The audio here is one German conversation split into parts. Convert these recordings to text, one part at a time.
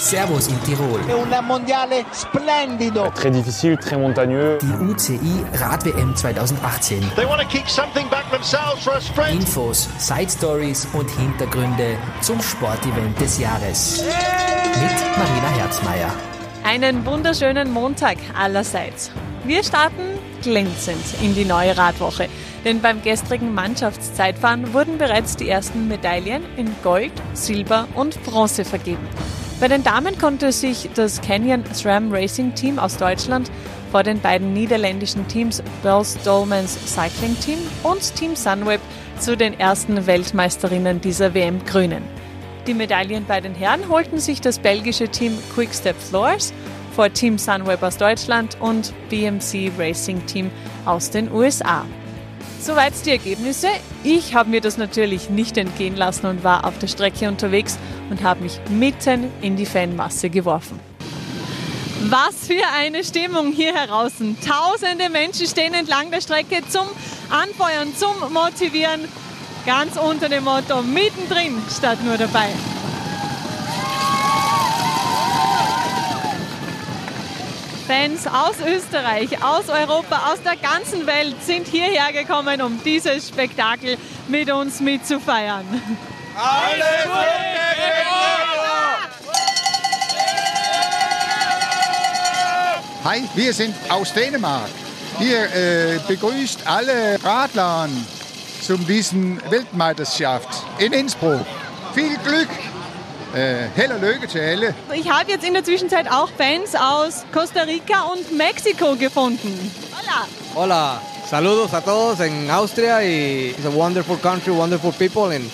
Servus in Tirol. Un mondiale splendido. Très difficile, très montagneux. Die UCI Rad-WM 2018. They want to kick something back themselves for a sprint. Infos, Side Stories und Hintergründe zum Sportevent des Jahres. Mit Marina Herzmeier. Einen wunderschönen Montag allerseits. Wir starten glänzend in die neue Radwoche. Denn beim gestrigen Mannschaftszeitfahren wurden bereits die ersten Medaillen in Gold, Silber und Bronze vergeben. Bei den Damen konnte sich das Canyon SRAM Racing Team aus Deutschland vor den beiden niederländischen Teams Bells Dolmans Cycling Team und Team Sunweb zu den ersten Weltmeisterinnen dieser WM krönen. Die Medaillen bei den Herren holten sich das belgische Team Quickstep Floors vor Team Sunweb aus Deutschland und BMC Racing Team aus den USA. Soweit die Ergebnisse. Ich habe mir das natürlich nicht entgehen lassen und war auf der Strecke unterwegs und habe mich mitten in die Fanmasse geworfen. Was für eine Stimmung hier draußen. Tausende Menschen stehen entlang der Strecke zum Anfeuern, zum Motivieren. Ganz unter dem Motto, mittendrin statt nur dabei. Fans aus Österreich, aus Europa, aus der ganzen Welt sind hierher gekommen, um dieses Spektakel mit uns mitzufeiern. Alles Hi, wir sind aus Dänemark. Wir äh, begrüßt alle Radler zu diesem Weltmeisterschaft in Innsbruck. Viel Glück! Äh, heller Löge zu alle. Ich habe jetzt in der Zwischenzeit auch Fans aus Costa Rica und Mexiko gefunden. Hola! Hola, saludos a todos en Austria y it's a wonderful country, wonderful people and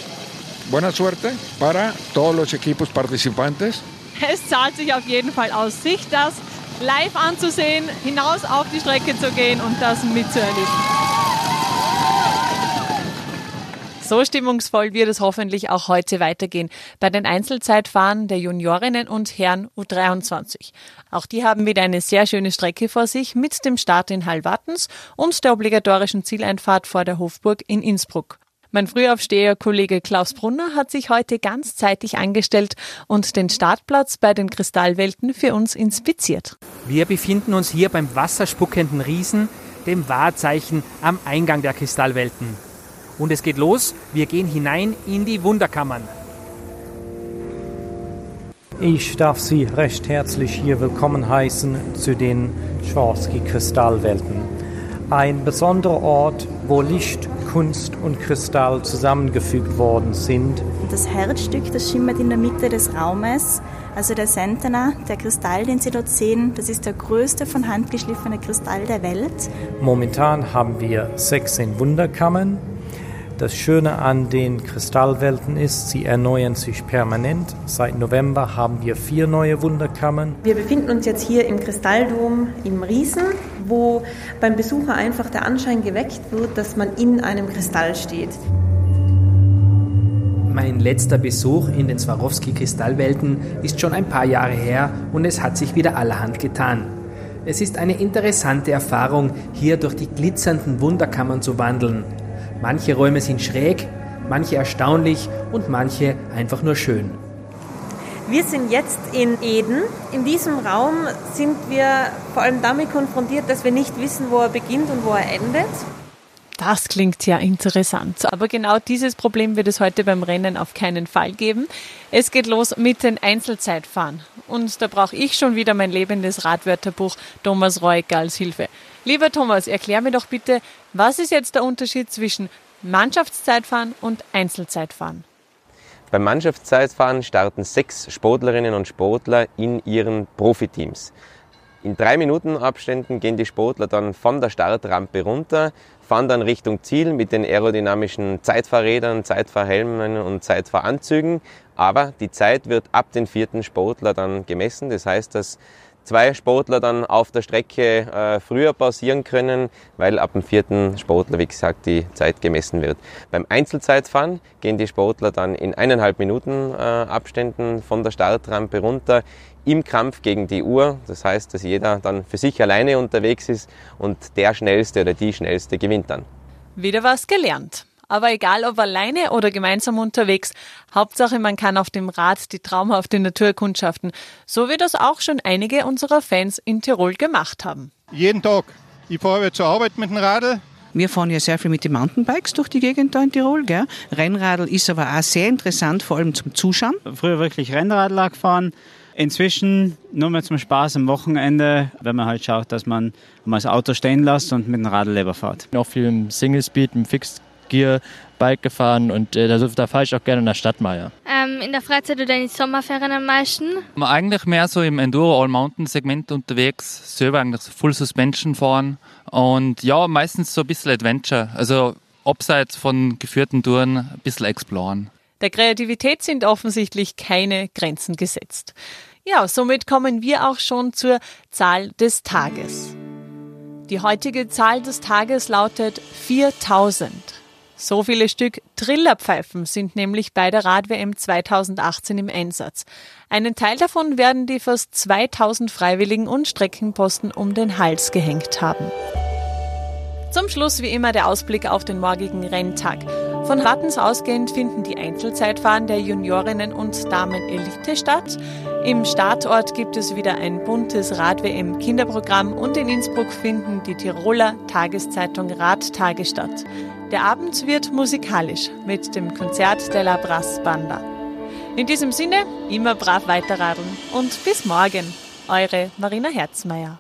Buena suerte para todos los equipos participantes. Es zahlt sich auf jeden Fall aus, sich das live anzusehen, hinaus auf die Strecke zu gehen und das mitzuerleben. So stimmungsvoll wird es hoffentlich auch heute weitergehen bei den Einzelzeitfahren der Juniorinnen und Herren U23. Auch die haben wieder eine sehr schöne Strecke vor sich mit dem Start in Hallwattens und der obligatorischen Zieleinfahrt vor der Hofburg in Innsbruck. Mein Frühaufsteher Kollege Klaus Brunner hat sich heute ganzzeitig angestellt und den Startplatz bei den Kristallwelten für uns inspiziert. Wir befinden uns hier beim wasserspuckenden Riesen, dem Wahrzeichen am Eingang der Kristallwelten. Und es geht los, wir gehen hinein in die Wunderkammern. Ich darf Sie recht herzlich hier willkommen heißen zu den Chorsky-Kristallwelten. Ein besonderer Ort, wo Licht, Kunst und Kristall zusammengefügt worden sind. Das Herzstück, das schimmert in der Mitte des Raumes. Also der Sentana, der Kristall, den Sie dort sehen, das ist der größte von Hand geschliffene Kristall der Welt. Momentan haben wir 16 Wunderkammern. Das Schöne an den Kristallwelten ist, sie erneuern sich permanent. Seit November haben wir vier neue Wunderkammern. Wir befinden uns jetzt hier im Kristalldom im Riesen, wo beim Besucher einfach der Anschein geweckt wird, dass man in einem Kristall steht. Mein letzter Besuch in den Swarovski-Kristallwelten ist schon ein paar Jahre her und es hat sich wieder allerhand getan. Es ist eine interessante Erfahrung, hier durch die glitzernden Wunderkammern zu wandeln. Manche Räume sind schräg, manche erstaunlich und manche einfach nur schön. Wir sind jetzt in Eden. In diesem Raum sind wir vor allem damit konfrontiert, dass wir nicht wissen, wo er beginnt und wo er endet. Das klingt ja interessant. Aber genau dieses Problem wird es heute beim Rennen auf keinen Fall geben. Es geht los mit den Einzelzeitfahren. Und da brauche ich schon wieder mein lebendes Radwörterbuch Thomas Reuger als Hilfe. Lieber Thomas, erklär mir doch bitte, was ist jetzt der Unterschied zwischen Mannschaftszeitfahren und Einzelzeitfahren? Beim Mannschaftszeitfahren starten sechs Sportlerinnen und Sportler in ihren Profiteams. In drei Minuten Abständen gehen die Sportler dann von der Startrampe runter, fahren dann Richtung Ziel mit den aerodynamischen Zeitfahrrädern, Zeitfahrhelmen und Zeitfahranzügen. Aber die Zeit wird ab den vierten Sportler dann gemessen. Das heißt, dass zwei Sportler dann auf der Strecke äh, früher pausieren können, weil ab dem vierten Sportler, wie gesagt, die Zeit gemessen wird. Beim Einzelzeitfahren gehen die Sportler dann in eineinhalb Minuten äh, Abständen von der Startrampe runter im Kampf gegen die Uhr. Das heißt, dass jeder dann für sich alleine unterwegs ist und der Schnellste oder die Schnellste gewinnt dann. Wieder was gelernt. Aber egal ob alleine oder gemeinsam unterwegs, Hauptsache man kann auf dem Rad die traumhafte Natur erkundschaften, so wie das auch schon einige unserer Fans in Tirol gemacht haben. Jeden Tag. Ich fahre zur Arbeit mit dem Radl. Wir fahren ja sehr viel mit den Mountainbikes durch die Gegend da in Tirol. Gell? Rennradl ist aber auch sehr interessant, vor allem zum Zuschauen. Früher wirklich Rennradl gefahren. Inzwischen nur mehr zum Spaß am Wochenende, wenn man halt schaut, dass man mal das Auto stehen lässt und mit dem Radl lieber fährt. Auch viel im Single Speed, im Fixed Gear Bike gefahren und äh, da, da fahre ich auch gerne in der Stadt mal. Ja. Ähm, in der Freizeit oder in den Sommerferien am meisten? Eigentlich mehr so im Enduro All-Mountain Segment unterwegs, selber eigentlich so Full Suspension fahren und ja, meistens so ein bisschen Adventure, also abseits von geführten Touren ein bisschen exploren. Der Kreativität sind offensichtlich keine Grenzen gesetzt. Ja, somit kommen wir auch schon zur Zahl des Tages. Die heutige Zahl des Tages lautet 4000. So viele Stück Trillerpfeifen sind nämlich bei der Rad-WM 2018 im Einsatz. Einen Teil davon werden die fast 2000 Freiwilligen und Streckenposten um den Hals gehängt haben. Zum Schluss wie immer der Ausblick auf den morgigen Renntag. Von Wattens ausgehend finden die Einzelzeitfahren der Juniorinnen und Damen Elite statt. Im Startort gibt es wieder ein buntes Rad-WM Kinderprogramm und in Innsbruck finden die Tiroler Tageszeitung Radtage statt. Der Abend wird musikalisch mit dem Konzert de la Brass Banda. In diesem Sinne, immer brav weiterradeln und bis morgen. Eure Marina Herzmeier.